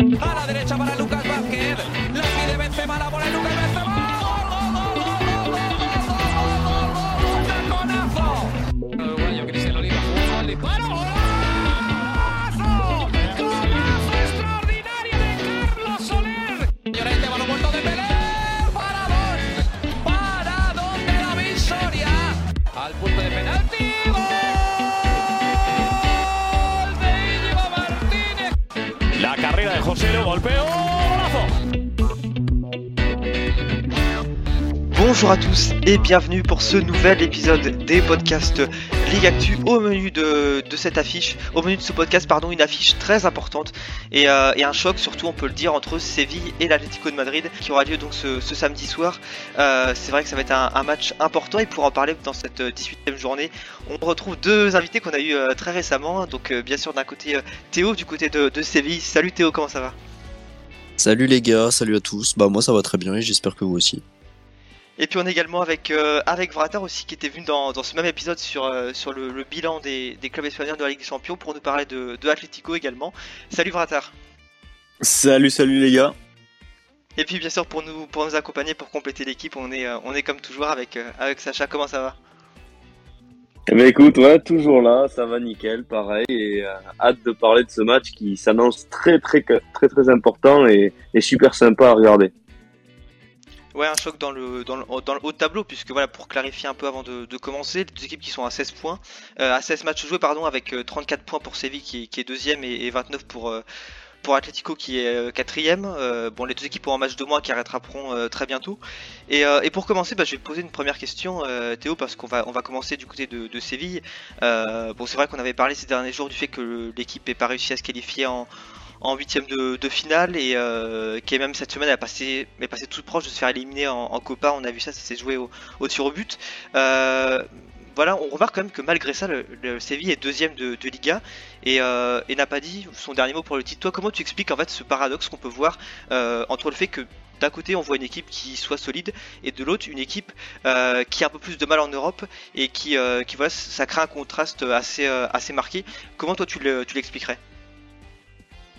A la derecha para Lucas golazo. Bonjour à tous et bienvenue pour ce nouvel épisode des podcasts Ligue Actu. Au menu de, cette affiche, au menu de ce podcast, pardon, une affiche très importante et, euh, et un choc, surtout on peut le dire, entre Séville et l'Atlético de Madrid qui aura lieu donc ce, samedi soir. Euh, c'est vrai que ça va être un, match important et pour en parler dans cette 18e journée, on retrouve deux invités qu'on a eu euh, très récemment. Donc, bien sûr, d'un côté Théo, du côté de, de Séville. Salut Théo, comment ça va? Salut les gars, salut à tous. Bah moi ça va très bien et j'espère que vous aussi. Et puis on est également avec, euh, avec Vratar aussi qui était venu dans, dans ce même épisode sur, euh, sur le, le bilan des, des clubs espagnols de la Ligue des Champions pour nous parler de, de Atlético également. Salut Vratar. Salut, salut les gars. Et puis bien sûr pour nous, pour nous accompagner, pour compléter l'équipe, on est, euh, on est comme toujours avec, euh, avec Sacha. Comment ça va? Eh ben écoute, ouais, toujours là, ça va nickel, pareil, et euh, hâte de parler de ce match qui s'annonce très très très très important et, et super sympa à regarder. Ouais, un choc dans le, dans le, dans le haut de tableau, puisque voilà, pour clarifier un peu avant de, commencer, les deux équipes qui sont à 16 points, euh, à 16 matchs joués, pardon, avec euh, 34 points pour Séville qui est, deuxième et, et 29 pour, euh, pour Atlético qui est euh, quatrième. Euh, bon, les deux équipes ont un match de moins qui arrêteront euh, très bientôt. Et, euh, et pour commencer, bah, je vais poser une première question, euh, Théo, parce qu'on va, commencer du côté de, de Séville. Euh, bon, c'est vrai qu'on avait parlé ces derniers jours du fait que l'équipe n'ait pas réussi à se qualifier en en huitième de, finale et euh, qui est même cette semaine a passé, est passé tout proche de se faire éliminer en, Copa. On a vu ça, ça s'est joué au, tir au but. Euh, voilà, on remarque quand même que malgré ça, le, le Séville est deuxième de, de Liga et, euh, n'a pas dit son dernier mot pour le titre. Toi, comment tu expliques en fait ce paradoxe qu'on peut voir entre le fait que d'un côté on voit une équipe qui soit solide et de l'autre une équipe qui a un peu plus de mal en Europe et qui, qui voilà, ça crée un contraste assez, assez marqué. Comment toi tu l'expliquerais?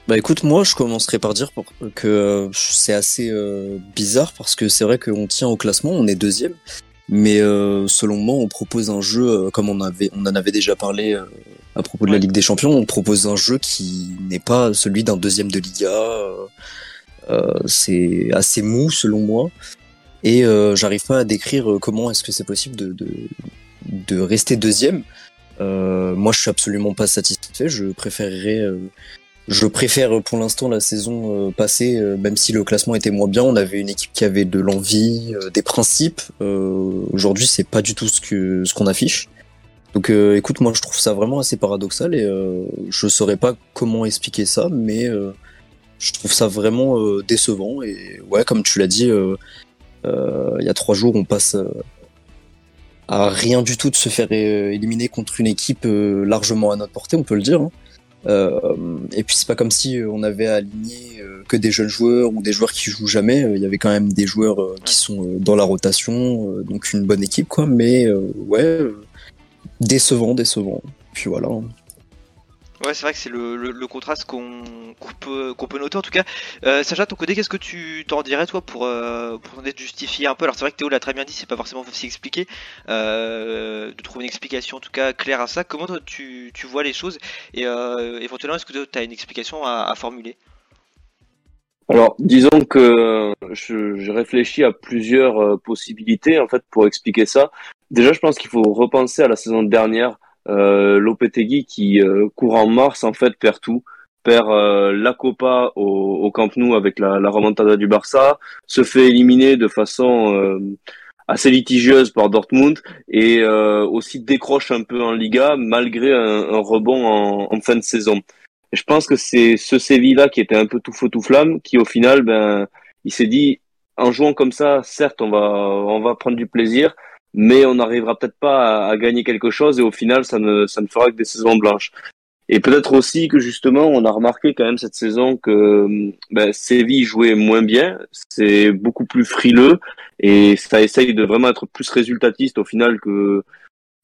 Bah écoute, moi je commencerai par dire pour- que euh, c'est assez euh, bizarre parce que c'est vrai qu'on tient au classement, on est deuxième, mais euh, selon moi on propose un jeu comme on avait, on en avait déjà parlé à propos de la. Ligue des Champions, on propose un jeu qui n'est pas celui d'un deuxième de Liga. c'est assez mou selon moi et j'arrive pas à décrire comment est-ce que c'est possible de, de de rester deuxième. Moi je suis absolument pas satisfait, je préférerais je préfère pour l'instant la saison euh, passée, euh, même si le classement était moins bien. On avait une équipe qui avait de l'envie, euh, des principes. Euh, Aujourd'hui, c'est pas du tout ce que ce qu'on affiche. Donc, euh, écoute, moi, je trouve ça vraiment assez paradoxal et euh, je saurais pas comment expliquer ça, mais euh, je trouve ça vraiment euh, décevant. Et ouais, comme tu l'as dit, euh, euh, il y a trois jours, on passe euh, à rien du tout de se faire euh, éliminer contre une équipe euh, largement à notre portée, on peut le dire. hein. Euh, et puis c'est pas comme si on avait aligné euh, que des jeunes joueurs ou des joueurs qui jouent jamais. Euh, Il y avait quand même des joueurs qui sont dans la rotation, donc une bonne équipe quoi. Mais ouais, décevant, décevant. Puis voilà. Ouais, c'est vrai que c'est le, le, contraste qu'on peut, qu'on peut noter en tout cas. Euh, Sacha, ton côté, qu'est-ce que tu t'en dirais toi pour, euh, pour tenter de justifier un peu? Alors c'est vrai que Théo l'a très bien dit, c'est pas forcément facile expliquer, euh, de trouver une explication en tout cas claire à ça. Comment tu, tu vois les choses? Et euh, éventuellement est-ce que tu as une explication à, à formuler? Alors, disons que je, je réfléchis à plusieurs euh, possibilités en fait pour expliquer ça. Déjà, je pense qu'il faut repenser à la saison dernière. Euh, Lopetegui qui euh, court en mars en fait perd tout, perd euh, la Copa au, au Camp Nou avec la, la remontada du Barça, se fait éliminer de façon euh, assez litigieuse par Dortmund et euh, aussi décroche un peu en Liga malgré un, un rebond en, en fin de saison. Je pense que c'est ce Séville-là qui était un peu tout feu tout flamme, qui au final, ben, il s'est dit, en jouant comme ça, certes, on va, on va prendre du plaisir, mais on n'arrivera peut-être pas à, à, gagner quelque chose, et au final, ça ne, ça ne fera que des saisons blanches. Et peut-être aussi que justement, on a remarqué quand même cette saison que ben, Séville jouait moins bien, c'est beaucoup plus frileux, et ça essaye de vraiment être plus résultatiste au final que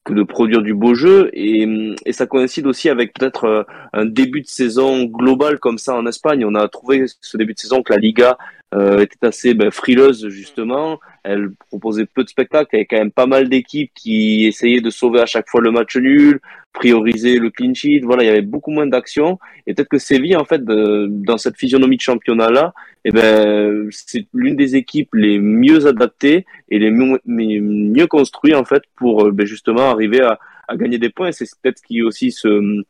de produire du beau jeu et, et ça coïncide aussi avec peut-être euh, un début de saison global comme ça en Espagne. On a trouvé ce début de saison que la Liga euh, était assez ben, frileuse justement. Elle proposait peu de spectacles. Il y avait quand même pas mal d'équipes qui essayaient de sauver à chaque fois le match nul, prioriser le clean sheet. Voilà, il y avait beaucoup moins d'actions. Et peut-être que Séville, en fait, dans cette physionomie de championnat-là, eh ben, c'est l'une des équipes les mieux adaptées et les mieux, mieux construites en fait pour ben, justement arriver à, à gagner des points. C'est peut-être ce qui aussi se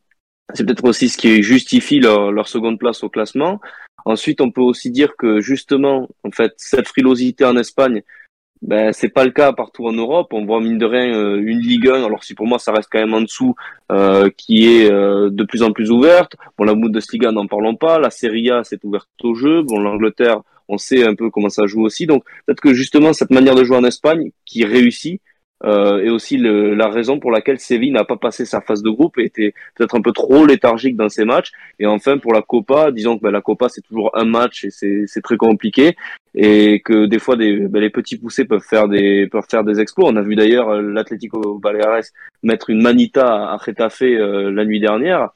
c'est peut-être aussi ce qui justifie leur, leur seconde place au classement. Ensuite, on peut aussi dire que justement, en fait, cette frilosité en Espagne, ben c'est pas le cas partout en Europe. On voit mine de rien euh, une Ligue 1, alors si pour moi ça reste quand même en dessous, euh, qui est euh, de plus en plus ouverte. Bon, la Bundesliga n'en parlons pas. La Serie A s'est ouverte au jeu. Bon, l'Angleterre, on sait un peu comment ça joue aussi. Donc peut-être que justement cette manière de jouer en Espagne qui réussit, euh, et aussi le, la raison pour laquelle Séville n'a pas passé sa phase de groupe était peut-être un peu trop léthargique dans ses matchs. Et enfin pour la Copa, disons que ben, la Copa c'est toujours un match et c'est très compliqué et que des fois des, ben, les petits poussés peuvent faire des peuvent faire des exploits. On a vu d'ailleurs euh, l'Atlético Baleares mettre une manita à Getafe euh, la nuit dernière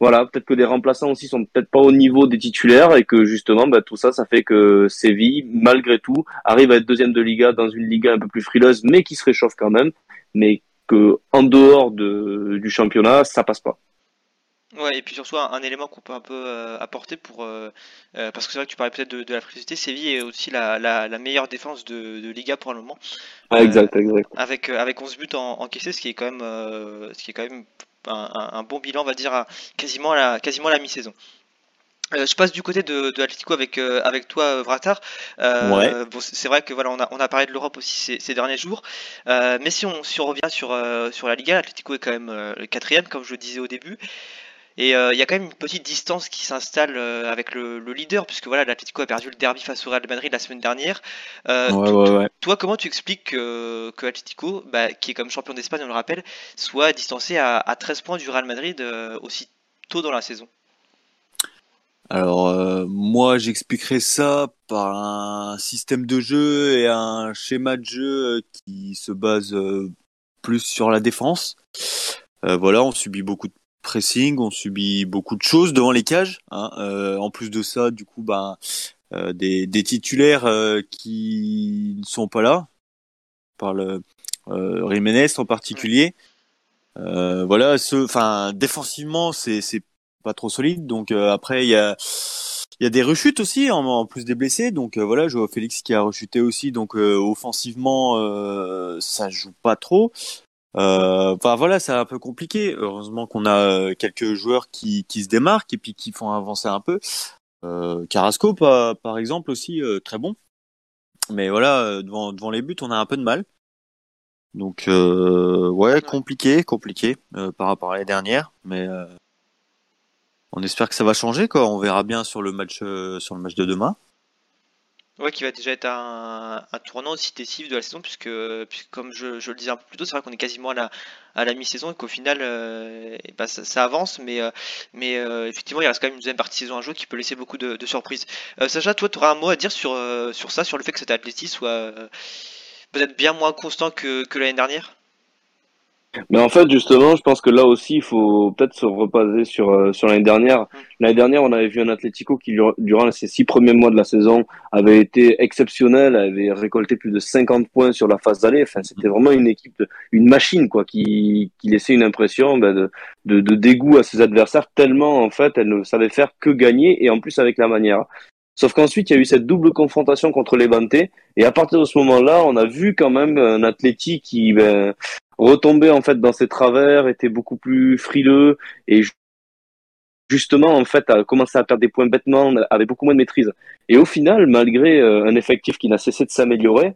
voilà, peut-être que des remplaçants aussi sont peut-être pas au niveau des titulaires et que justement, bah, tout ça, ça fait que Séville, malgré tout, arrive à être deuxième de Liga dans une Liga un peu plus frileuse, mais qui se réchauffe quand même, mais que en dehors de, du championnat, ça passe pas. Ouais, et puis surtout un, élément qu'on peut un peu euh, apporter pour euh, euh, parce que c'est vrai que tu parlais peut-être de, la frilosité, Séville est aussi la, la, meilleure défense de, de, Liga pour le moment. Ah, exact, exact. Avec avec 11 buts en, encaissés, ce qui est quand même ce qui est quand même un, bon bilan, on va dire, à, quasiment à la, quasiment la mi-saison. Euh, je passe du côté de, de avec, euh, avec toi, euh, Vratar. bon, c'est vrai que voilà, on a, on a parlé de l'Europe aussi ces, derniers jours. mais si on, si on revient sur, sur la Liga, l'Atlético est quand même le quatrième, comme je le disais au début. Et euh, il y a quand même une petite distance qui s'installe euh, avec le, leader, puisque voilà, l'Atlético a perdu le derby face au Real Madrid la semaine dernière. Euh, toi, comment tu expliques que, que bah, qui est comme champion d'Espagne, on le rappelle, soit distancé à, 13 points du Real Madrid aussi tôt dans la saison? Alors moi j'expliquerai ça par un système de jeu et un schéma de jeu qui se base plus sur la défense. voilà, on subit beaucoup de pressing, on subit beaucoup de choses devant les cages. Hein. Euh, en plus de ça, du coup, ben, euh, des, titulaires euh, qui ne sont pas là, par le Jiménez en particulier. voilà, enfin, défensivement, c'est pas trop solide. Donc après, il y a il y a des rechutes aussi en, plus des blessés. Donc voilà, je vois Félix qui a rechuté aussi. Donc offensivement, ça joue pas trop. Euh, enfin voilà, c'est un peu compliqué. Heureusement qu'on a euh, quelques joueurs qui, qui se démarquent et puis qui font avancer un peu. Euh, Carrasco, par, par exemple, aussi euh, très bon. Mais voilà, devant, devant les buts, on a un peu de mal. Donc ouais, compliqué, compliqué par rapport à l'année dernière, mais on espère que ça va changer. Quoi. On verra bien sur le match sur le match de demain. Ouais, qui va déjà être un, tournant aussi décisif de la saison, puisque, comme je, le disais un peu plus tôt, c'est vrai qu'on est quasiment à la, à la mi-saison et qu'au final, euh, bah, ça, avance, mais, euh, mais euh, effectivement, il reste quand même une deuxième partie de saison à jouer qui peut laisser beaucoup de, surprises. Sacha, toi, tu auras un mot à dire sur, sur ça, sur le fait que cet athlétisme soit peut-être bien moins constant que l'année dernière? Mais en fait, justement, je pense que là aussi, il faut peut-être se repasser sur euh, sur l'année dernière. L'année dernière, on avait vu un Atlético qui, durant ces six premiers mois de la saison, avait été exceptionnel, avait récolté plus de 50 points sur la phase d'aller. Enfin, c'était vraiment une équipe, une machine, quoi, qui, qui laissait une impression ben, de, de, dégoût à ses adversaires, tellement, en fait, elle ne savait faire que gagner, et en plus avec la manière. Sauf qu'ensuite, il y a eu cette double confrontation contre les Bantés. Et à partir de ce moment-là, on a vu quand même un Atleti qui ben, retombait en fait dans ses travers, était beaucoup plus frileux et justement en fait a commencé à perdre des points bêtement, avait beaucoup moins de maîtrise. Et au final, malgré euh, un effectif qui n'a cessé de s'améliorer,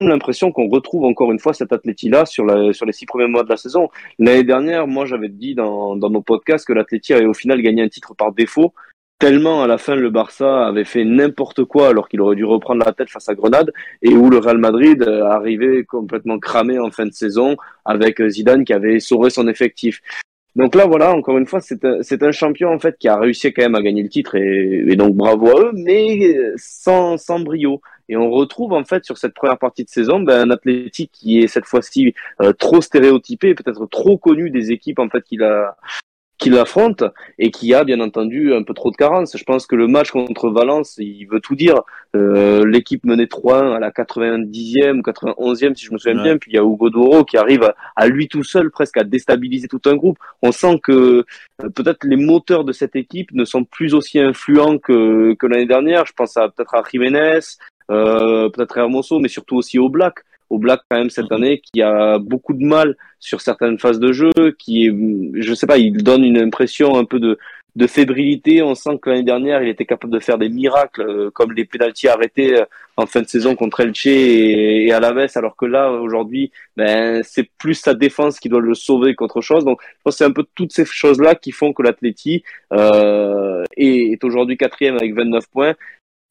l'impression qu'on retrouve encore une fois cet Atleti-là sur, sur les six premiers mois de la saison. L'année dernière, moi j'avais dit dans, dans nos podcasts que l'Atleti avait au final gagné un titre par défaut tellement à la fin le Barça avait fait n'importe quoi alors qu'il aurait dû reprendre la tête face à Grenade et où le Real Madrid euh, arrivait complètement cramé en fin de saison avec Zidane qui avait sauré son effectif. Donc là voilà encore une fois c'est un, un champion en fait qui a réussi quand même à gagner le titre et, donc bravo à eux mais sans, sans brio Et on retrouve en fait sur cette première partie de saison ben, un athlétique qui est cette fois-ci euh, trop stéréotypé, peut-être trop connu des équipes en fait qu'il a qui l'affronte et qui a bien entendu un peu trop de carences. Je pense que le match contre Valence, il veut tout dire. Euh, L'équipe menait 3-1 à la 90e, 91e si je me souviens bien, puis il y a Hugo Doro qui arrive à, lui tout seul presque à déstabiliser tout un groupe. On sent que euh, peut-être les moteurs de cette équipe ne sont plus aussi influents que, que l'année dernière. Je pense à peut-être à Jiménez, euh, peut-être à Hermoso, mais surtout aussi au Black au Black quand même cette mhm. année qui a beaucoup de mal sur certaines phases de jeu, qui est, je sais pas, il donne une impression un peu de, de fébrilité. On sent que l'année dernière, il était capable de faire des miracles, euh, comme les pénalties arrêtés euh, en fin de saison contre Elche et, et Alaves, alors que là, aujourd'hui, ben, c'est plus sa défense qui doit le sauver qu'autre chose. Donc, je pense que c'est un peu toutes ces choses-là qui font que l'Atleti euh, est, est aujourd'hui quatrième avec 29 points.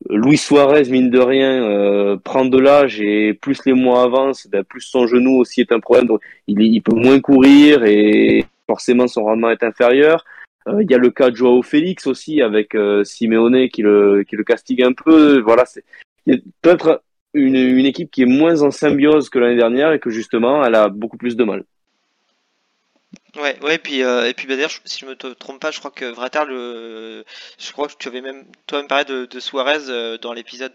Luis Suarez, mine de rien, euh, prend de l'âge et plus les mois avancent, ben, plus son genou aussi est un problème. Donc il, il peut moins courir et forcément son rendement est inférieur. Euh, il y a le cas de Joao Félix aussi avec euh, Simeone qui le, qui le castigue un peu. Voilà, c'est peut-être une, une équipe qui est moins en symbiose que l'année dernière et que justement elle a beaucoup plus de mal. Ouais, ouais, et puis, euh, et puis bah, d'ailleurs, si je me trompe pas, je crois que Vratar, le, je crois que tu avais même toi-même parlé de, de Suarez euh, dans l'épisode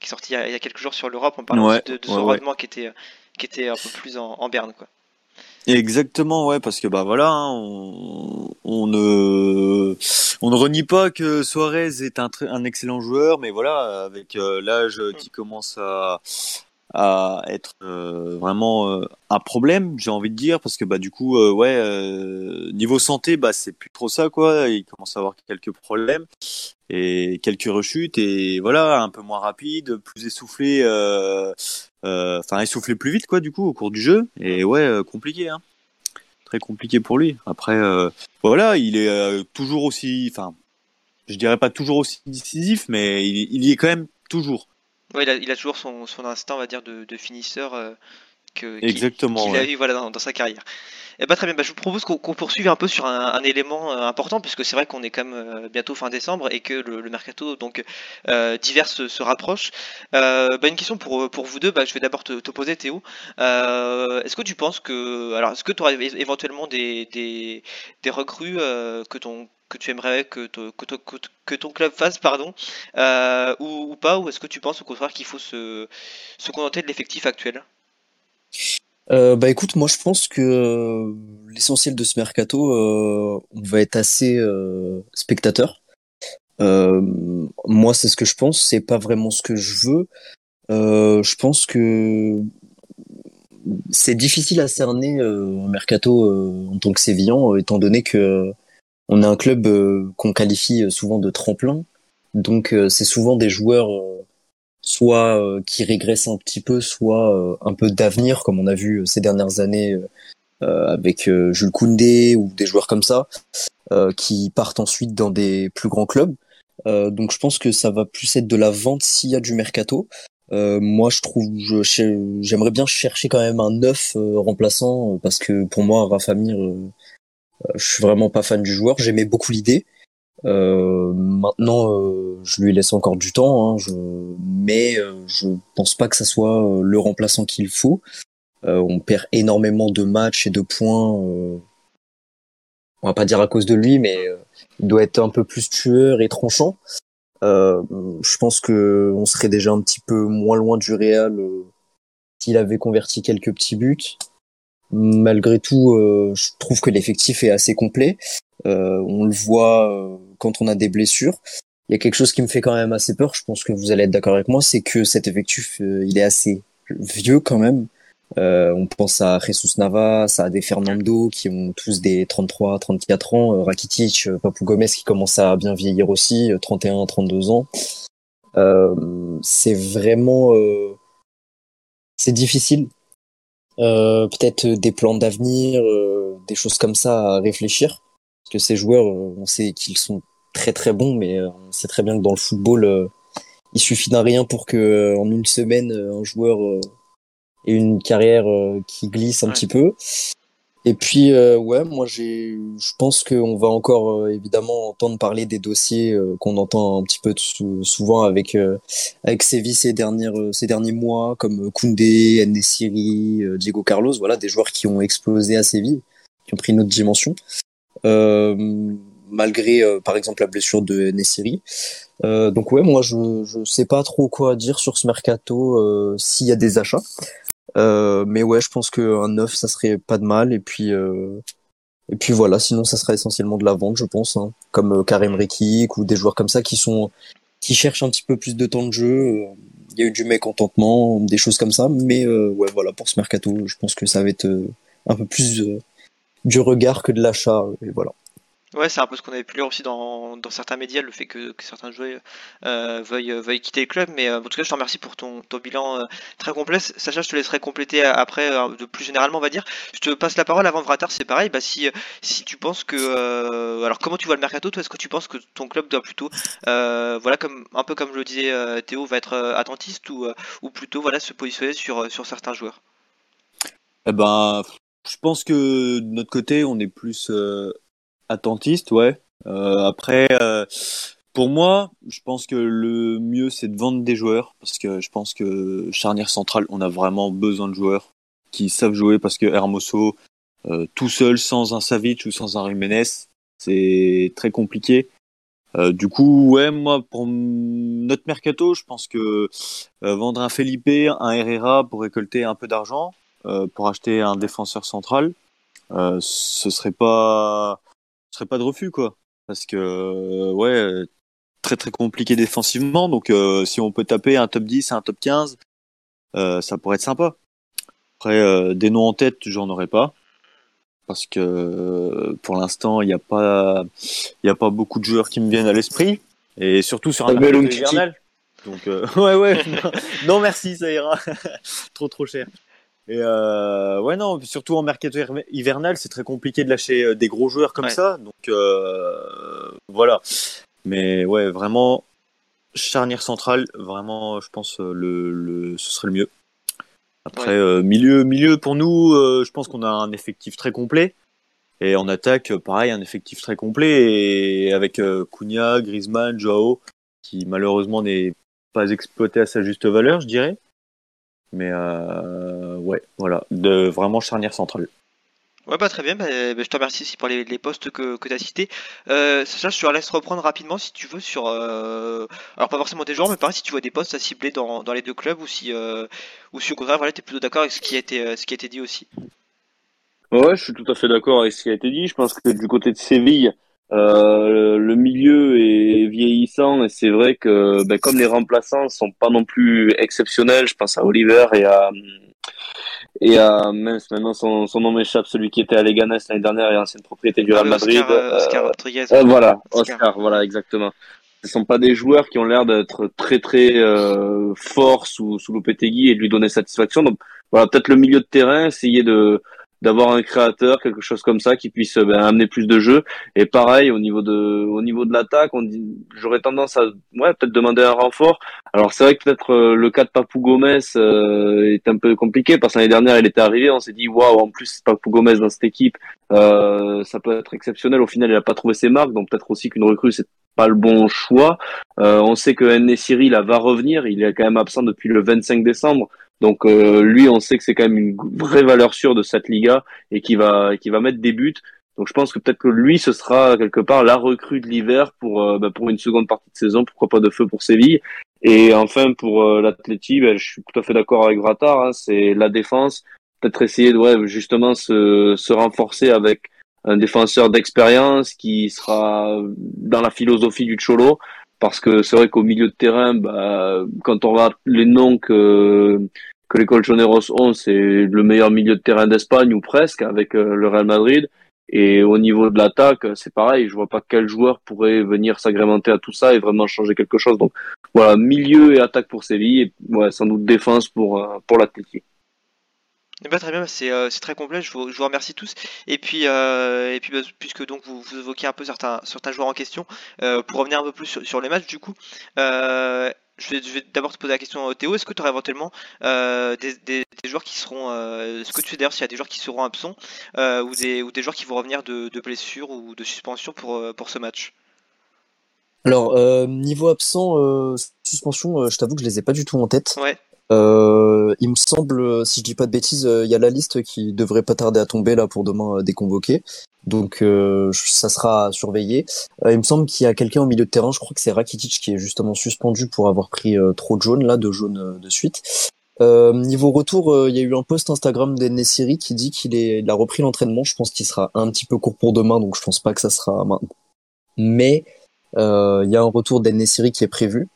qui est sorti il y, a, quelques jours sur l'Europe, en parlant de, de, son rendement qui était, qui était un peu plus en, en berne, quoi. Exactement, ouais, parce que bah voilà, hein, on, on, ne on ne renie pas que Suarez est un, un excellent joueur, mais voilà, avec euh, l'âge qui commence à, à être euh, vraiment euh, un problème, j'ai envie de dire, parce que bah du coup, euh, ouais, niveau santé, bah c'est plus trop ça quoi. Il commence à avoir quelques problèmes et quelques rechutes et voilà, un peu moins rapide, plus essoufflé, enfin essoufflé plus vite quoi du coup au cours du jeu et ouais, compliqué, hein. très compliqué pour lui. Après, voilà, il est toujours aussi, enfin, je dirais pas toujours aussi décisif, mais il, il y est quand même toujours. Ouais, il a, il a toujours son, son instinct, on va dire, de, de finisseur euh, que, Exactement, qu'il a eu voilà, dans, dans, sa carrière. Et eh bah, très bien, bah, je vous propose qu'on, qu'on poursuive un peu sur un, un élément euh, important, puisque c'est vrai qu'on est quand même euh, bientôt fin décembre et que le, le mercato donc euh, divers se, se rapproche. Bah, une question pour, pour vous deux, bah, je vais d'abord te, te poser Théo. est-ce que tu penses que. Alors, est-ce que tu aurais éventuellement des, des, des recrues que ton que tu aimerais que, que, ton club fasse, pardon, euh, ou, pas, ou est-ce que tu penses au contraire qu'il faut se, se contenter de l'effectif actuel? Euh, bah écoute, moi je pense que euh, l'essentiel de ce mercato, on va être assez spectateur. moi c'est ce que je pense, c'est pas vraiment ce que je veux. je pense que c'est difficile à cerner un mercato en tant que sévillan, étant donné que on a un club euh, qu'on qualifie euh, souvent de tremplin, donc euh, c'est souvent des joueurs soit qui régressent un petit peu, soit un peu d'avenir, comme on a vu ces dernières années avec Jules Koundé ou des joueurs comme ça, qui partent ensuite dans des plus grands clubs. donc je pense que ça va plus être de la vente s'il y a du mercato. moi, je trouve, j'aimerais bien chercher quand même un neuf remplaçant parce que pour moi, Rafa Mir, euh, je suis vraiment pas fan du joueur. J'aimais beaucoup l'idée. Euh, maintenant, euh, je lui laisse encore du temps, hein, je... mais euh, je pense pas que ça soit euh, le remplaçant qu'il faut. on perd énormément de matchs et de points. on va pas dire à cause de lui, mais il doit être un peu plus tueur et tranchant. je pense que on serait déjà un petit peu moins loin du Real s'il avait converti quelques petits buts. Malgré tout, euh, je trouve que l'effectif est assez complet. Euh, on le voit euh, quand on a des blessures. Il y a quelque chose qui me fait quand même assez peur, je pense que vous allez être d'accord avec moi, c'est que cet effectif, il est assez vieux quand même. on pense à Jesus Navas, à des Fernando qui ont tous des 33, 34 ans, Rakitic, Papou Gomez qui commence à bien vieillir aussi, 31, 32 ans. c'est vraiment, c'est difficile euh, peut-être des plans d'avenir, euh, des choses comme ça à réfléchir. Parce que ces joueurs, euh, on sait qu'ils sont très très bons, mais on sait très bien que dans le football, il suffit d'un rien pour que en une semaine, un joueur ait une carrière qui glisse un petit peu. Et puis euh, ouais, moi j'ai, je pense qu'on va encore euh, évidemment entendre parler des dossiers euh, qu'on entend un petit peu sou- souvent avec euh, avec Séville ces dernières euh, ces derniers mois, comme Koundé, Nesiri, euh, Diego Carlos, voilà des joueurs qui ont explosé à Séville, qui ont pris une autre dimension, euh, malgré euh, par exemple la blessure de Nesiri. Euh, donc ouais, moi je je sais pas trop quoi dire sur ce mercato euh, s'il y a des achats. Euh, mais ouais, je pense qu'un neuf, ça serait pas de mal. Et puis, euh, et puis voilà, sinon ça serait essentiellement de la vente, je pense, hein, comme euh, Karim Rekik ou des joueurs comme ça qui sont qui cherchent un petit peu plus de temps de jeu. Il y a eu du mécontentement, des choses comme ça. Mais ouais, voilà, pour ce mercato, je pense que ça va être un peu plus du regard que de l'achat. Et voilà. Ouais, c'est un peu ce qu'on avait pu lire aussi dans, dans certains médias, le fait que, certains joueurs euh, veuillent, euh, veuillent quitter le club. Mais euh, en tout cas, je te remercie pour ton, ton bilan très complet. Sacha, je te laisserai compléter après, de plus généralement, on va dire. Je te passe la parole avant Vratar, c'est pareil. Bah, si, si tu penses que. alors, comment tu vois le mercato est-ce que tu penses que ton club doit plutôt, voilà, comme un peu comme je le disais, Théo, va être attentiste ou, ou plutôt voilà, se positionner sur, sur certains joueurs? Eh ben, je pense que de notre côté, on est plus attentiste, ouais. Euh, après, euh, pour moi, je pense que le mieux, c'est de vendre des joueurs, parce que je pense que charnière centrale, on a vraiment besoin de joueurs qui savent jouer, parce que Hermoso, euh, tout seul, sans un Savic ou sans un Jiménez, c'est très compliqué. Euh, du coup, ouais, moi, pour notre mercato, je pense que euh, vendre un Felipe, un Herrera pour récolter un peu d'argent, pour acheter un défenseur central, ce serait pas, ce serait pas de refus quoi, parce que euh, ouais, euh, très très compliqué défensivement, donc euh, si on peut taper un top 10, un top 15, euh, ça pourrait être sympa. Après, euh, des noms en tête, j'en aurais pas, parce que pour l'instant, il n'y a pas, il y a pas beaucoup de joueurs qui me viennent à l'esprit, et surtout sur un mercato hivernal. Donc euh, ouais ouais, non, non, merci, ça ira, trop trop cher. Et euh, ouais non, surtout en mercato hiver- hivernal, c'est très compliqué de lâcher euh, des gros joueurs comme Ouais. ça. Donc euh, voilà. Mais ouais, vraiment charnière centrale, vraiment, je pense euh, le, le ce serait le mieux. Après Ouais. euh, milieu milieu pour nous, euh, je pense qu'on a un effectif très complet. Et en attaque, pareil, un effectif très complet et avec euh, Cunha, Griezmann, Joao, qui malheureusement n'est pas exploité à sa juste valeur, je dirais. Mais euh, ouais, voilà, de vraiment charnière centrale. Ouais, bah très bien, bah, bah, je te remercie aussi pour les, les postes que, que tu as cités. Euh, Sacha, je te laisse reprendre rapidement si tu veux sur. euh, Alors, pas forcément des joueurs, mais pareil, si tu vois des postes à cibler dans, dans les deux clubs ou si, euh, ou si au contraire, voilà, tu es plutôt d'accord avec ce qui, a été, euh, ce qui a été dit aussi. Ouais, je suis tout à fait d'accord avec ce qui a été dit. Je pense que du côté de Séville, euh, le milieu est vieillissant et c'est vrai que ben, comme les remplaçants sont pas non plus exceptionnels, je pense à Oliver et à et à mince maintenant son, son nom m'échappe, celui qui était à Leganés l'année dernière et ancienne propriété du Real Ah, Madrid. Oscar, euh, Oscar euh, Rodriguez. euh, voilà, Oscar. Oscar, voilà exactement. Ce sont pas des joueurs qui ont l'air d'être très très euh, forts sous sous Lopetegui et de lui donner satisfaction. Donc voilà, peut-être le milieu de terrain, essayer de d'avoir un créateur, quelque chose comme ça, qui puisse ben, amener plus de jeu. Et pareil au niveau de au niveau de l'attaque, on dit, j'aurais tendance à ouais peut-être demander un renfort. Alors c'est vrai que peut-être euh, le cas de Papou Gomez euh, est un peu compliqué parce que l'année dernière il était arrivé, on s'est dit waouh en plus Papou Gomez dans cette équipe, euh, ça peut être exceptionnel. Au final il a pas trouvé ses marques, donc peut-être aussi qu'une recrue c'est pas le bon choix. Euh, on sait que Nesiri là va revenir, il est quand même absent depuis le 25 décembre. Donc euh, lui, on sait que c'est quand même une vraie valeur sûre de cette Liga et qui va qui va mettre des buts. Donc je pense que peut-être que lui, ce sera quelque part la recrue de l'hiver pour euh, bah, pour une seconde partie de saison, pourquoi pas de feu pour Séville. Et enfin pour euh, ben, je suis tout à fait d'accord avec Vratar. Hein, c'est la défense, peut-être essayer de ouais, justement se se renforcer avec un défenseur d'expérience qui sera dans la philosophie du Cholo. Parce que c'est vrai qu'au milieu de terrain, bah, quand on regarde les noms que que les Colchoneros ont, c'est le meilleur milieu de terrain d'Espagne ou presque avec euh, le Real Madrid. Et au niveau de l'attaque, c'est pareil. Je vois pas quel joueur pourrait venir s'agrémenter à tout ça et vraiment changer quelque chose. Donc voilà, milieu et attaque pour Séville et ouais, sans doute défense pour euh, pour l'Atlético. Eh ben, très bien, c'est euh, très complet, je vous, remercie tous. Et puis, euh, puis bah, puisque donc vous, évoquez un peu certains, joueurs en question, euh, pour revenir un peu plus sur, les matchs du coup, je vais, d'abord te poser la question, Théo. Est-ce que tu aurais éventuellement des, joueurs qui seront. Est-ce que tu sais d'ailleurs s'il y a des joueurs qui seront absents ou, des, ou des joueurs qui vont revenir de, de blessure ou de suspension pour ce match? Alors, euh, niveau absent, euh, suspension, euh, je t'avoue que je les ai pas du tout en tête. Ouais. Euh, il me semble, si je dis pas de bêtises, euh, il y a la liste qui devrait pas tarder à tomber là pour demain euh, déconvoquer. Donc euh, ça sera à surveiller. Euh, il me semble qu'il y a quelqu'un au milieu de terrain, je crois que c'est Rakitic qui est justement suspendu pour avoir pris trop de jaunes, là, de jaunes de suite. Euh, niveau retour, euh, il y a eu un post Instagram d'Ennesiri qui dit qu'il est, il a repris l'entraînement. Je pense qu'il sera un petit peu court pour demain, donc je pense pas que ça sera maintenant. Mais il y a un retour d'Ennesiri qui est prévu.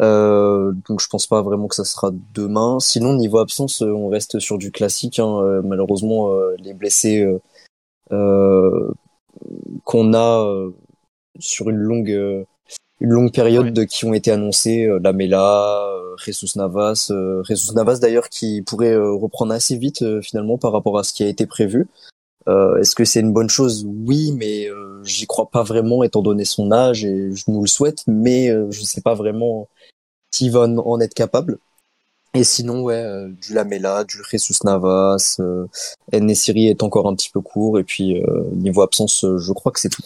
Euh, donc je pense pas vraiment que ça sera demain. Sinon niveau absence, euh, on reste sur du classique. hein. Euh, malheureusement, euh, les blessés euh, euh, qu'on a euh, sur une longue euh, une longue période Ouais. de, qui ont été annoncés, euh, Lamela, euh, Jesus Navas, euh, Jesus Navas d'ailleurs qui pourrait euh, reprendre assez vite euh, finalement par rapport à ce qui a été prévu. Euh, Est-ce que c'est une bonne chose? Oui, mais euh, j'y crois pas vraiment étant donné son âge et je nous le souhaite, mais euh, je sais pas vraiment s'il va en, être capable. Et sinon, ouais, euh, du Lamela, du Jesus Navas, euh, Nesiri est encore un petit peu court et puis euh, niveau absence, je crois que c'est tout.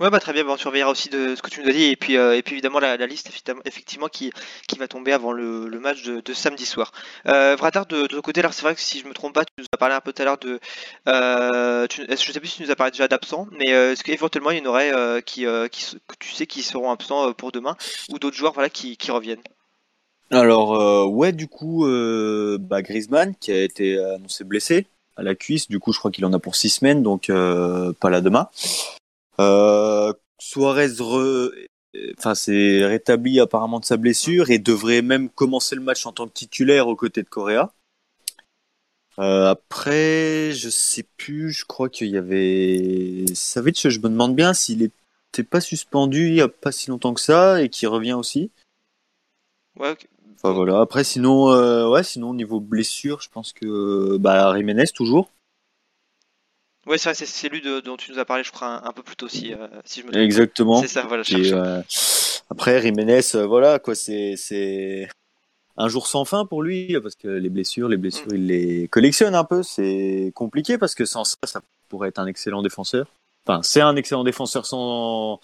Ouais, bah très bien, bah, on surveillera aussi de ce que tu nous as dit, et puis, euh, et puis évidemment la, liste effectivement, qui, qui va tomber avant le, match de, samedi soir. Euh, Vratar, de, de côté, là c'est vrai que si je me trompe pas, tu nous as parlé un peu tout à l'heure de. Euh, tu, je sais plus si tu nous as parlé déjà d'absents, mais euh, est-ce qu'éventuellement il y en aurait euh, qui, qui, que tu sais qui seront absents pour demain, ou d'autres joueurs voilà, qui, qui reviennent? Alors ouais, du coup, bah, Griezmann qui a été annoncé blessé à la cuisse. Du coup, je crois qu'il en a pour six semaines, donc pas là demain. Euh, Suarez, re... enfin, c'est rétabli apparemment de sa blessure et devrait même commencer le match en tant que titulaire aux côtés de Correa. Euh, après, je sais plus. Je crois qu'il y avait Savic. Je me demande bien s'il était pas suspendu il y a pas si longtemps que ça et qu'il revient aussi. Ouais. Enfin voilà. Après sinon, euh, ouais, sinon niveau blessure, je pense que bah Jiménez toujours. Ouais c'est vrai, c'est, c'est lui de- dont tu nous as parlé, je crois, un, un peu plus tôt, si, euh, si je me trompe. Exactement. C'est ça, voilà, je Et, cherchais. euh, après Jiménez, euh, voilà quoi, c'est un jour sans fin pour lui parce que les blessures, les blessures, il les collectionne un peu. C'est compliqué parce que sans ça, ça pourrait être un excellent défenseur. Enfin, c'est un excellent défenseur sans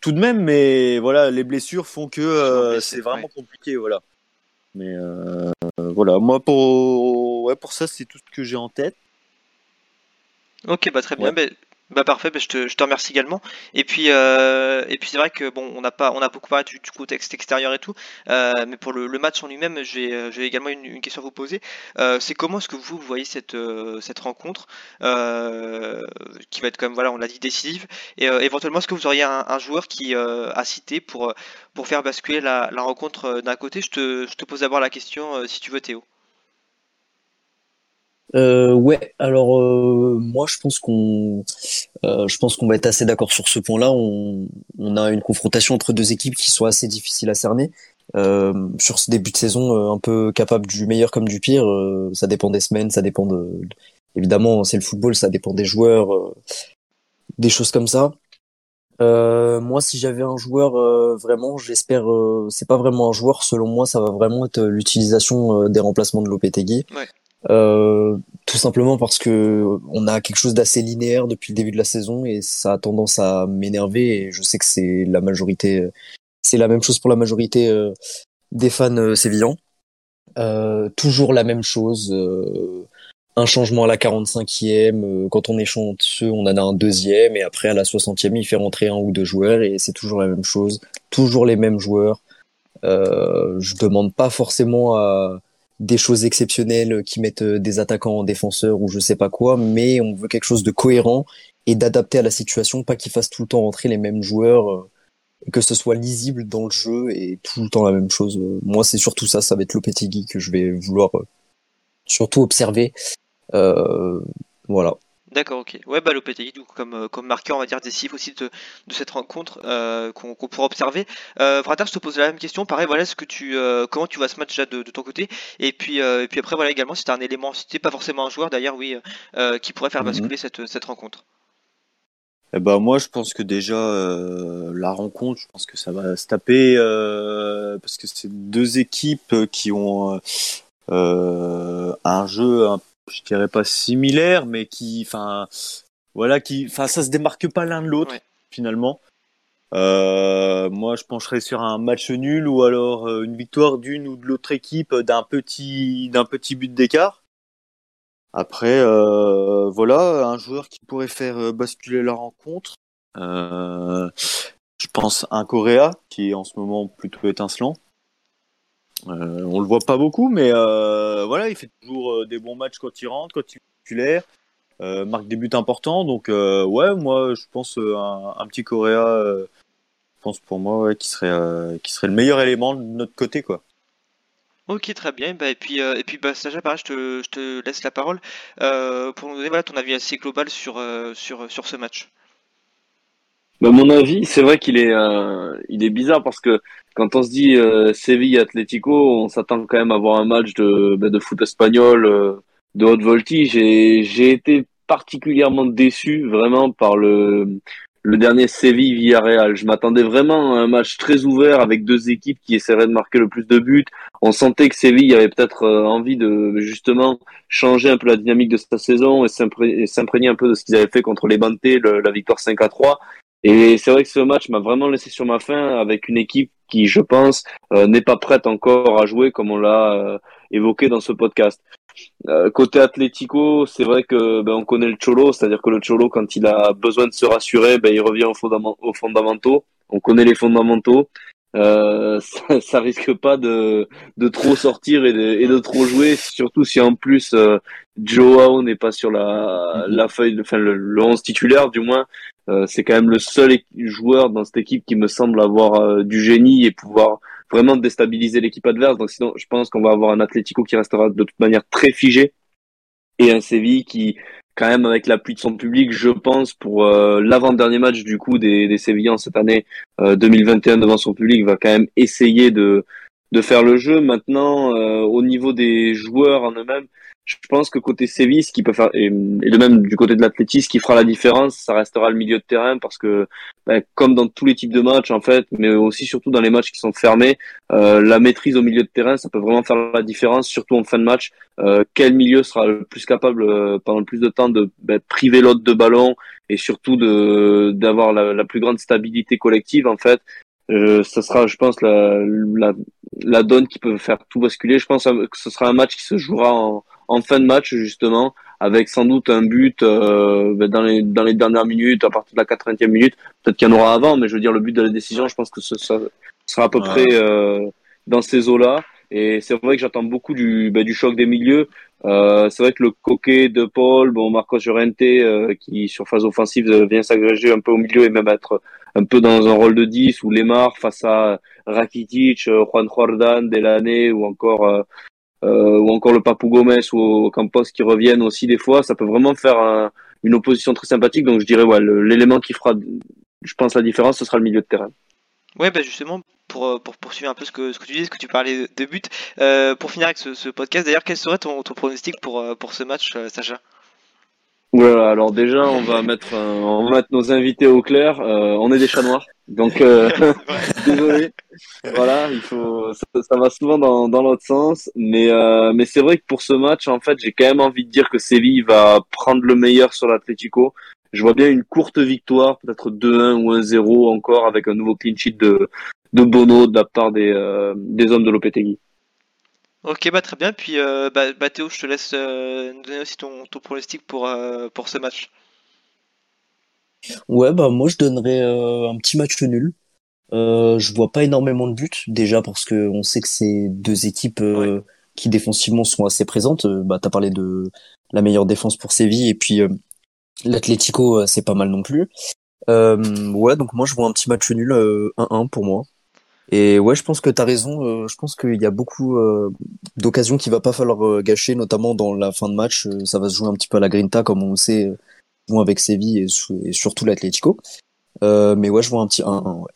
tout de même, mais voilà, les blessures font que c'est vraiment ouais. compliqué, voilà. Mais voilà, moi pour ouais pour ça, c'est tout ce que j'ai en tête. Ok, bah très bien. Ouais. Bah, bah, parfait, bah, je, te, je te remercie également. Et puis, euh, et puis c'est vrai que bon, on n'a pas, on a beaucoup parlé du, du contexte extérieur et tout, euh, mais pour le, le match en lui-même, j'ai, j'ai également une, une question à vous poser. Euh, c'est comment est-ce que vous, vous voyez cette, euh, cette rencontre qui va être quand même, voilà, on l'a dit décisive. Et éventuellement, est-ce que vous auriez un, un joueur qui a cité pour pour faire basculer la, la rencontre d'un côté? Je te, je te pose d'abord la question, si tu veux, Théo. Euh, ouais, alors euh, moi je pense qu'on euh, je pense qu'on va être assez d'accord sur ce point-là. On, on a une confrontation entre deux équipes qui sont assez difficiles à cerner. Euh, sur ce début de saison, un peu capable du meilleur comme du pire. ça dépend des semaines, ça dépend de. Évidemment, c'est le football, ça dépend des joueurs, des choses comme ça. Moi, si j'avais un joueur, vraiment, j'espère. c'est pas vraiment un joueur, selon moi, ça va vraiment être l'utilisation des remplacements de Lopetegui. Ouais. Euh, tout simplement parce que on a quelque chose d'assez linéaire depuis le début de la saison et ça a tendance à m'énerver et je sais que c'est la majorité, c'est la même chose pour la majorité euh, des fans euh, sévillans. Euh, toujours la même chose, un changement à la 45e, euh, quand on est chanceux on en a un deuxième et après à la 60e il fait rentrer un ou deux joueurs et c'est toujours la même chose, toujours les mêmes joueurs. Je demande pas forcément à des choses exceptionnelles qui mettent euh, des attaquants en défenseurs ou je sais pas quoi, mais on veut quelque chose de cohérent et d'adapté à la situation, pas qu'ils fassent tout le temps rentrer les mêmes joueurs, euh, que ce soit lisible dans le jeu et tout le temps la même chose. Euh, Moi, c'est surtout ça, ça va être Lopetegui que je vais vouloir euh, surtout observer. Euh, voilà. D'accord, ok. Ouais, bah Lopetegui, du coup, comme, euh, comme marqueur, on va dire, décisif aussi de, de cette rencontre euh, qu'on pourra observer. Euh, Vratar, je te pose la même question. Pareil, voilà, est-ce que tu, euh, comment tu vois ce match là de, de ton côté Et puis, et puis après, voilà, également, si tu un élément, si t'es pas forcément un joueur, d'ailleurs, oui, qui pourrait faire Mhm. basculer cette, cette rencontre. Eh ben moi, je pense que déjà la rencontre, je pense que ça va se taper parce que c'est deux équipes qui ont un jeu, un, je dirais pas similaire, mais qui, enfin, voilà, qui, enfin, ça se démarque pas l'un de l'autre Ouais. finalement. Euh, moi, je pencherais sur un match nul ou alors euh, une victoire d'une ou de l'autre équipe d'un petit d'un petit but d'écart. Après, euh, voilà, un joueur qui pourrait faire euh, basculer la rencontre. Euh, je pense un Coréa qui est en ce moment plutôt étincelant. Euh, on le voit pas beaucoup, mais euh, voilà, il fait toujours euh, des bons matchs quand il rentre, quand il est titulaire, euh, marque des buts importants. Donc euh, ouais, moi je pense euh, un, un petit Coréa, euh, je pense pour moi ouais, qui serait euh, qui serait le meilleur élément de notre côté quoi. Ok, très bien. Bah, et puis, euh, et puis bah, Sacha, pareil, je te, je te laisse la parole euh, pour nous donner voilà, ton avis assez global sur, euh, sur, sur ce match. Bah, mon avis, c'est vrai qu'il est, euh, il est bizarre parce que quand on se dit euh, Séville Atlético, on s'attend quand même à voir un match de, bah, de foot espagnol euh, de haute voltige. Et j'ai été particulièrement déçu vraiment par le, le dernier Séville Villarreal. Je m'attendais vraiment à un match très ouvert avec deux équipes qui essaieraient de marquer le plus de buts. On sentait que Séville avait peut-être euh, envie de justement changer un peu la dynamique de cette saison et s'impré- et s'imprégner un peu de ce qu'ils avaient fait contre les Bantés, le- la victoire 5 à 3. Et c'est vrai que ce match m'a vraiment laissé sur ma faim avec une équipe qui, je pense, euh, n'est pas prête encore à jouer comme on l'a euh, évoqué dans ce podcast. Euh, côté Atlético, c'est vrai que ben, on connaît le Cholo, c'est-à-dire que le Cholo, quand il a besoin de se rassurer, ben, il revient aux, fondament- aux fondamentaux. On connaît les fondamentaux. Euh, ça, ça risque pas de, de trop sortir et de, et de trop jouer, surtout si en plus euh, Joao n'est pas sur la, la feuille, enfin le, le 11 titulaire du moins. Euh, c'est quand même le seul joueur dans cette équipe qui me semble avoir euh, du génie et pouvoir vraiment déstabiliser l'équipe adverse. Donc sinon, je pense qu'on va avoir un Atlético qui restera de toute manière très figé et un Séville qui, quand même, avec l'appui de son public, je pense, pour euh, l'avant-dernier match du coup des, des Sévillans cette année euh, 2021 devant son public, va quand même essayer de de faire le jeu. Maintenant, euh, au niveau des joueurs en eux-mêmes, je pense que côté Séville, ce qui peut faire, et, de même du côté de l'Atleti, ce qui fera la différence, ça restera le milieu de terrain parce que, ben, comme dans tous les types de matchs en fait, mais aussi surtout dans les matchs qui sont fermés, euh, la maîtrise au milieu de terrain, ça peut vraiment faire la différence, surtout en fin de match. Euh, quel milieu sera le plus capable euh, pendant le plus de temps de ben, priver l'autre de ballon et surtout de d'avoir la, la plus grande stabilité collective en fait? Euh, ça sera, je pense, la, la, la donne qui peut faire tout basculer. Je pense que ce sera un match qui se jouera en, en fin de match justement, avec sans doute un but euh, ben, dans les dans les dernières minutes, à partir de la 80e minute. Peut-être qu'il y en aura avant, mais je veux dire le but de la décision, je pense que ce, ça sera à peu Ouais. près euh, dans ces eaux-là. Et c'est vrai que j'attends beaucoup du ben, du choc des milieux. Euh, c'est vrai que le coquet de Paul, bon Marcos Llorente, euh, qui sur phase offensive euh, vient s'agréger un peu au milieu et même être un peu dans un rôle de 10 ou Lemar face à Rakitic, euh, Juan Jordan, Delaney ou encore euh, ou encore le Papou Gomez ou Campos qui reviennent aussi des fois, ça peut vraiment faire un- une opposition très sympathique. Donc je dirais ouais, l'élément qui fera, je pense, la différence, ce sera le milieu de terrain. Ouais, bah justement, pour, euh, pour poursuivre un peu ce que, ce que tu disais, ce que tu parlais de but, euh, pour finir avec ce, podcast, d'ailleurs, quel serait ton, pronostic pour, ce match, Sacha? Voilà, alors déjà, on va mettre, un- on va mettre nos invités au clair. Euh, on est des chats noirs, donc euh, désolé. Voilà, il faut, ça, ça va souvent dans, dans l'autre sens, mais euh, mais c'est vrai que pour ce match, en fait, j'ai quand même envie de dire que Séville va prendre le meilleur sur l'Atlético. Je vois bien une courte victoire, peut-être 2-1 ou 1-0 encore, avec un nouveau clean sheet de de Bono de la part des euh, des hommes de Lopetegui. Ok, bah très bien. Puis, euh, bah, bah, Théo, je te laisse euh, nous donner aussi ton, ton pronostic pour, euh, pour ce match. Ouais, bah moi je donnerais euh, un petit match nul. Euh, je vois pas énormément de buts déjà parce que on sait que c'est deux équipes euh, qui défensivement sont assez présentes. Bah t'as parlé de la meilleure défense pour Séville et puis euh, l'Atlético euh, c'est pas mal non plus. Euh, ouais, donc moi je vois un petit match nul euh, 1-1 pour moi. Et ouais, je pense que t'as raison. euh, je pense qu'il y a beaucoup euh, d'occasions qu'il va pas falloir euh, gâcher, notamment dans la fin de match. Euh, ça va se jouer un petit peu à la grinta comme on le sait, euh, avec Séville et, surtout l'Atlético. Euh, mais ouais, je vois un petit 1-1, ouais.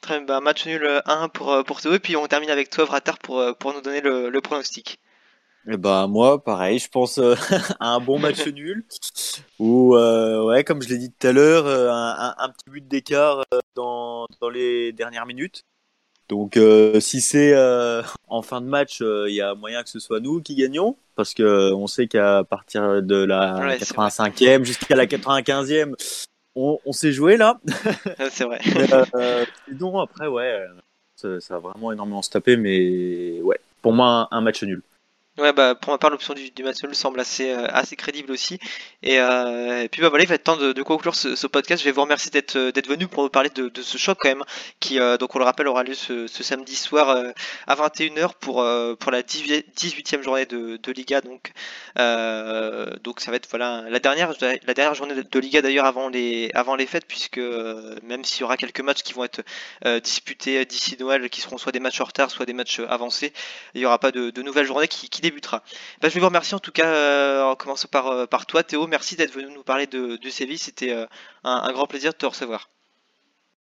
Très bien, bah, match nul euh, 1 pour, pour Théo. Et puis, on termine avec toi, Vratar, pour, pour nous donner le, le pronostic. Eh ben moi, pareil, je pense euh, à un bon match nul ou euh, ouais, comme je l'ai dit tout à l'heure, un, un, un, petit but d'écart euh, dans, dans les dernières minutes. Donc euh, si c'est en fin de match, il y a moyen que ce soit nous qui gagnons parce que on sait qu'à partir de la Ouais, 85e jusqu'à la 95e, on, on s'est joué là. c'est vrai. euh, sinon après ouais, ça, ça a vraiment énormément se taper, mais ouais, pour moi un, un match nul. Ouais, bah, pour ma part, l'option du, match nul semble assez, euh, assez crédible aussi. Et, euh, et puis, bah, voilà, il va être temps de, conclure ce, podcast. Je vais vous remercier d'être, euh, d'être venu pour nous parler de, ce choc quand même, qui, donc, on le rappelle, aura lieu ce, samedi soir à 21h pour, pour la 18e journée de, Liga. Donc, donc, ça va être, voilà, la dernière, la dernière journée de, Liga d'ailleurs avant les, avant les fêtes, puisque même s'il y aura quelques matchs qui vont être disputés d'ici Noël, qui seront soit des matchs en retard, soit des matchs avancés, il n'y aura pas de, nouvelles journées qui, qui débutera. Bah, je vais vous remercier en tout cas euh, en commençant par, euh, par toi Théo, merci d'être venu nous parler de, de Séville, c'était euh, un, un, grand plaisir de te recevoir.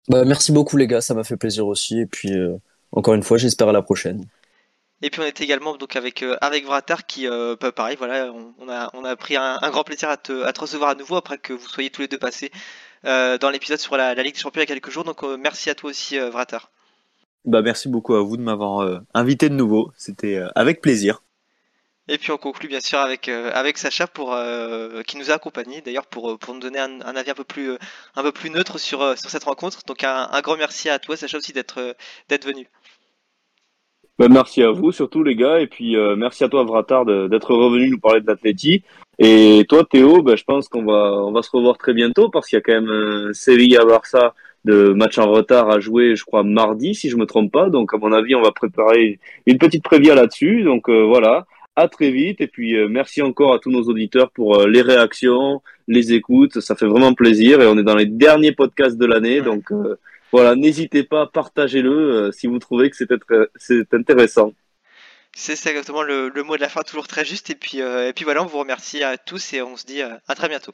Bah, merci beaucoup les gars, ça m'a fait plaisir aussi et puis euh, encore une fois j'espère à la prochaine. Et puis on était également donc avec euh, avec Vratar qui euh, bah, pareil voilà on, on, a on a pris un, un, grand plaisir à te, à te recevoir à nouveau après que vous soyez tous les deux passés euh, dans l'épisode sur la, la, Ligue des Champions il y a quelques jours donc merci à toi aussi Vratar. Bah merci beaucoup à vous de m'avoir invité de nouveau c'était avec plaisir. Et puis on conclut bien sûr avec euh, avec Sacha pour euh, qui nous a accompagnés. D'ailleurs pour pour nous donner un, avis un peu plus un peu plus neutre sur sur cette rencontre. Donc un, grand merci à toi Sacha aussi d'être d'être venu. Ben, merci à vous surtout les gars. Et puis euh, merci à toi Vratar d'être revenu nous parler de l'Atleti. Et toi Théo ben, je pense qu'on va on va se revoir très bientôt parce qu'il y a quand même un Sevilla Barça de match en retard à jouer je crois mardi si je me trompe pas. Donc à mon avis on va préparer une petite prévia là-dessus. Donc euh, voilà à très vite. Et puis euh, merci encore à tous nos auditeurs pour euh, les réactions, les écoutes, ça fait vraiment plaisir. Et on est dans les derniers podcasts de l'année. Donc euh, voilà, n'hésitez pas, partagez-le si vous trouvez que c'est intéressant. C'est exactement le, le, mot de la fin, toujours très juste. Et puis, et puis voilà, on vous remercie à tous et on se dit à très bientôt.